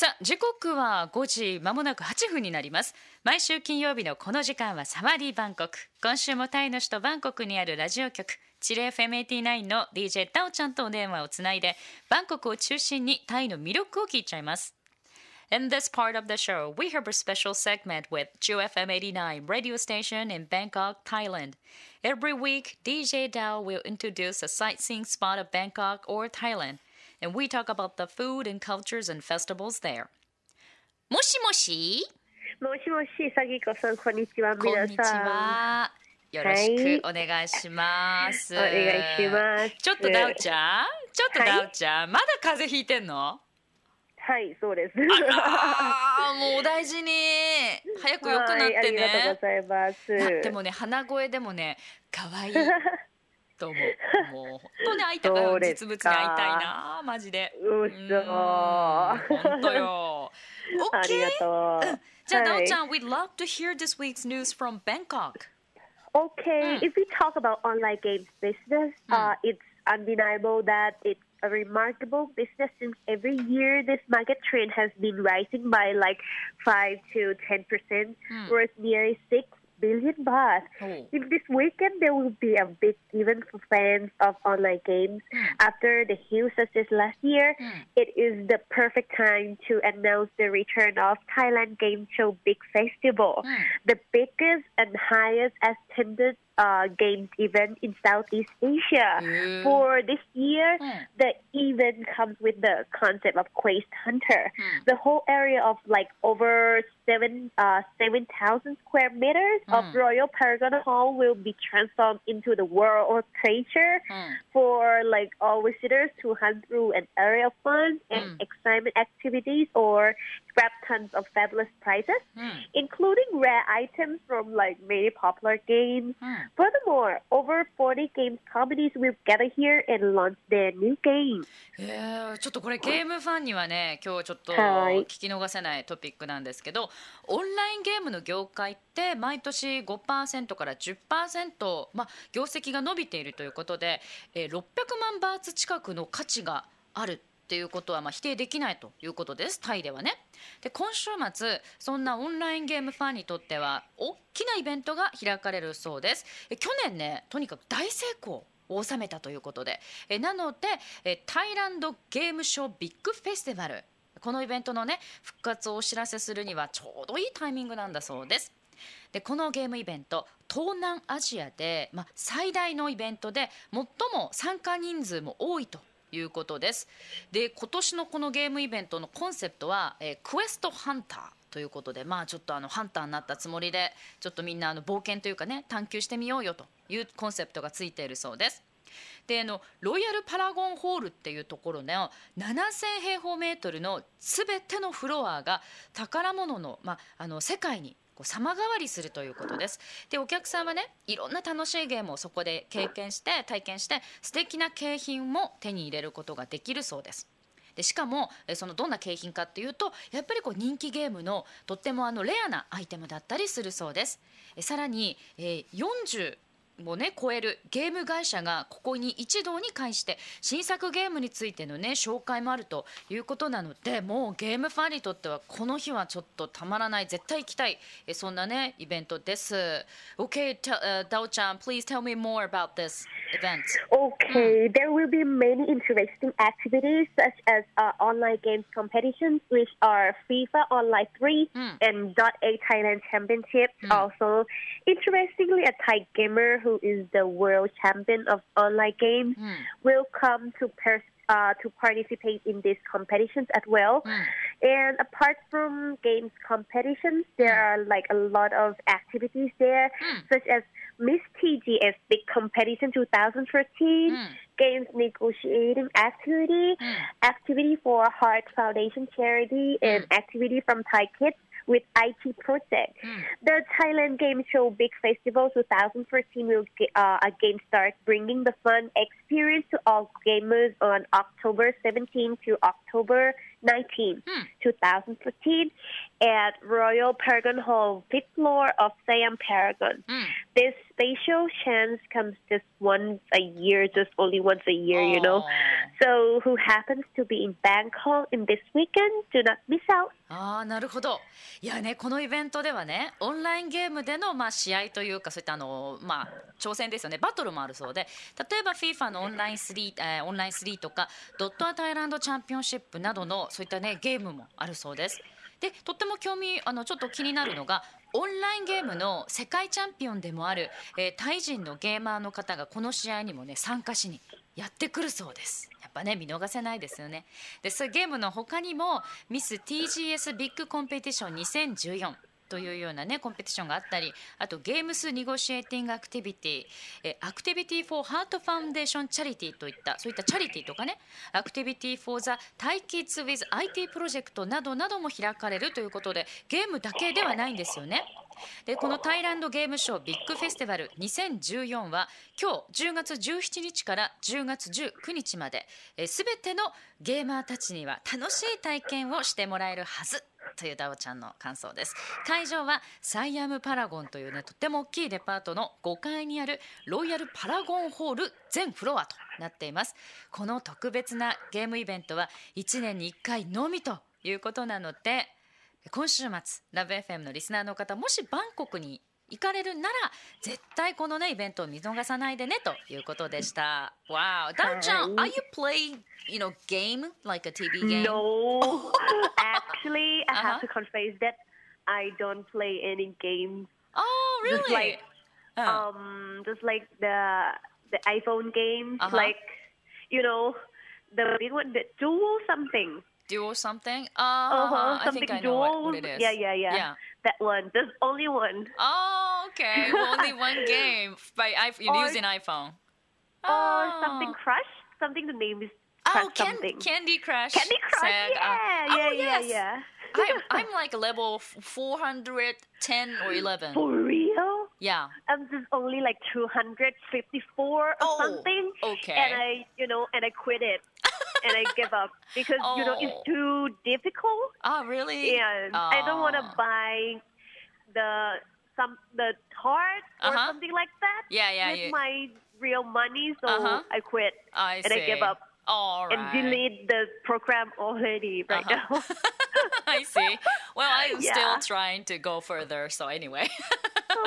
さあ時刻は5時まもなく8分になります毎週金曜日のこの時間はサワディバンコク今週もタイの首都バンコクにあるラジオ局チレ FM89 の DJ タオちゃんとお電話をつないでバンコクを中心にタイの魅力を聞いちゃいます In this part of the show, we have a special segment with JFM 89 radio station in Bangkok, Thailand. Every week, DJ Dao will introduce a sightseeing spot of Bangkok or Thailand, and we talk about the food and cultures and festivals there. もしもしもしもし、さぎこさん、こんにちは、こん皆にち。は。よろしくお願いします。お願いしますちょっとダウちゃんちょっとはいダウちゃん、まだ風邪ひいてんのはい、そうです。あーもうお大事に早く良くなってはい、ありがとうねございます。なってもね鼻声でもね可愛いと思うもう本当に会いたかそうで実物にすか会いたいなマジでううんそ本当よありが OK とう。じゃあ、ダはいウちゃん we'd love to hear this week's news from Bangkok Okay, Mm. if we talk about online games business, uh, it's undeniable that it's a remarkable business since every year this market trend has been rising by like 5 to 10 percent, Mm. worth nearly 6 billion baht. Oh. In this weekend, there will be a big event for fans of online games. After the huge success last year, Mm. it is the perfect time to announce the return of Thailand Game Show Big Festival, Mm. the biggest and highest attended uh, games event in Southeast Asia. Mm. For this year, Mm. the event comes with the concept of Quest Hunter. Mm. The whole area of like over seven uh, seven thousand square meters of Mm. Royal Paragon Hall will be transformed into the world of treasure Mm. for like all visitors to hunt through an area of fun and Mm. excitement activities or grab tons of fabulous prizes, Mm. including rare items from like many popular games. Mm. Furthermore, over 40 games companies will gather here and launch their new games. えーちょっとこれゲームファンにはね今日ちょっとはい聞き逃せないトピックなんですけどオンラインゲームの業界って毎年5%から10%、まあ、業績が伸びているということで、えー600万バーツ近くの価値があるっていうことはまあ否定できないということです。タイではね。で今週末そんなオンラインゲームファンにとっては大きなイベントが開かれるそうです。え去年ねとにかく大成功を収めたということで。えなのでえタイランドゲームショービッグフェスティバル。このイベントのね復活をお知らせするにはちょうどいいタイミングなんだそうです。でこのゲームイベント東南アジアで、まあ、最大のイベントで最も参加人数も多いということです。で今年のこのゲームイベントのコンセプトは、えークエストハンターということでまあちょっとあのハンターになったつもりでちょっとみんなあの冒険というかね探求してみようよというコンセプトがついているそうです。であのロイヤルパラゴンホールっていうところの7000平方メートルのすべてのフロアが宝物の,、まあ、あの世界にこう様変わりするということです。でお客さんはねいろんな楽しいゲームをそこで経験して体験して素敵な景品も手に入れることができるそうです。でしかもえそのどんな景品かっていうとやっぱりこう人気ゲームのとってもあのレアなアイテムだったりするそうです。えさらに、えー40をね超える。ゲーム会社がここに一堂に会して新作ゲームについてのね紹介もあるということなのでもうゲームファンにとってはこの日はちょっとたまらない。絶対行きたい。えそんなねイベントです。OK uh, Dao-chan, please tell me more about this. Event. Okay, there will be many interesting activities such as uh, online games competitions, which are FIFA Online 3 Mm. and .A Thailand Championship. Also, interestingly, a Thai gamer who is the world champion of online games Mm. will come to pers- uh, to participate in these competitions as well. Mm. And apart from games competitions, there are like a lot of activities there, Mm. such as Miss TGS Big Competition 2013, Mm. games negotiating activity, Mm. activity for Heart Foundation charity, and activity from Thai Kids with IT project. Mm. The Thailand Game Show Big Festival 2014 will uh, again start bringing the fun experience to all gamers on October 17 to October 19, Hmm. 2014 at Royal Paragon Hall, fifth floor of Siam Paragon. Mm. This special chance comes just once a year, just only once a year, you know? Oh. So who happens to be in Bangkok in this weekend, do not miss out. ああなるほどいやねこのイベントではねオンラインゲームでのまあ試合というかそういったあのまあ挑戦ですよねバトルもあるそうで例えば FIFA のオンライン3、えーオンライン3とかドットアタイランドチャンピオンシップなどのそういったねゲームもあるそうですでとっても興味あのちょっと気になるのがオンラインゲームの世界チャンピオンでもある、えータイ人のゲーマーの方がこの試合にもね参加しにやってくるそうです。やっぱね見逃せないですよね。でそゲームの他にもミス TGS ビッグコンペティション2014というようなねコンペティションがあったりあと Games Negotiating Activity え Activity for Heart Foundation Charity といったそういったチャリティとかねアクティビティフォーザタイキッズウィズ IT プロジェクトなどなども開かれるということでゲームだけではないんですよね。でこの Thailand Game Show Big Festival 2014は今日10月17日から10月19日まですべてのゲーマーたちには楽しい体験をしてもらえるはずというダオちゃんの感想です。会場はサイアムパラゴンというねとっても大きいデパートの5階にあるロイヤルパラゴンホール全フロアとなっています。この特別なゲームイベントは1年に1回のみということなので今週末ラブ f m のリスナーの方もしバンコクに行かれるなら絶対このねイベントを見逃さないでねということでした。Wow, ダウちゃん、はい are you playing you know game like a TV game? No, actually, I Uh-huh. have to confess that I don't play any games. Oh, Just really? like, Uh, Um, just like the the iPhone games, Uh-huh. like you know, the big one, the Dual something. Duo something? Uh, Uh-huh, I something think I know what, what it is. Yeah, yeah, yeah, Yeah. That one. There's only one. Oh, okay. Only one game by Or- using iPhone. Or Oh. something Crush. Something the name is Oh, Crush can, something. Candy Crush. Candy Crush. said, uh, yeah, oh, yeah, yeah, yes. yeah. I'm, I'm like level 410 or 11. For real? Yeah. I'm just only like 254 or Oh, something. okay. And I, you know, and I quit it. And I give up because, you know, it's Oh. too difficult. Oh, really? And I don't want to Oh. buy the some the heart or Uh-huh. something like that Yeah, yeah, with you- my real money. So Uh-huh. I quit I and. I give up All right. and delete the program already right Uh-huh. now. I see. Well, I'm Yeah. still trying to go further. So anyway.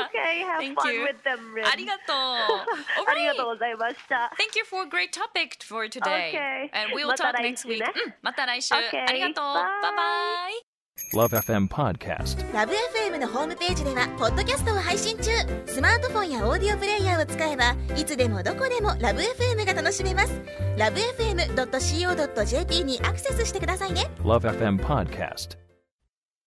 okay, have Thank fun you. with them. Rin. ありがとう。All ありがとう right. ございました。Thank you for a great topic for today. Okay. And we'll また talk 来 next 週 week. ねうんまた来週。Okay. ありがとう。Bye. バイバイ。Love FM Podcast. ラブ f m のホームページではポッドキャストを配信中スマートフォンやオーディオプレイヤーを使えばいつでもどこでもラブ f m が楽しめますラブ FM.co.jp にアクセスしてくださいね Love FM Podcast.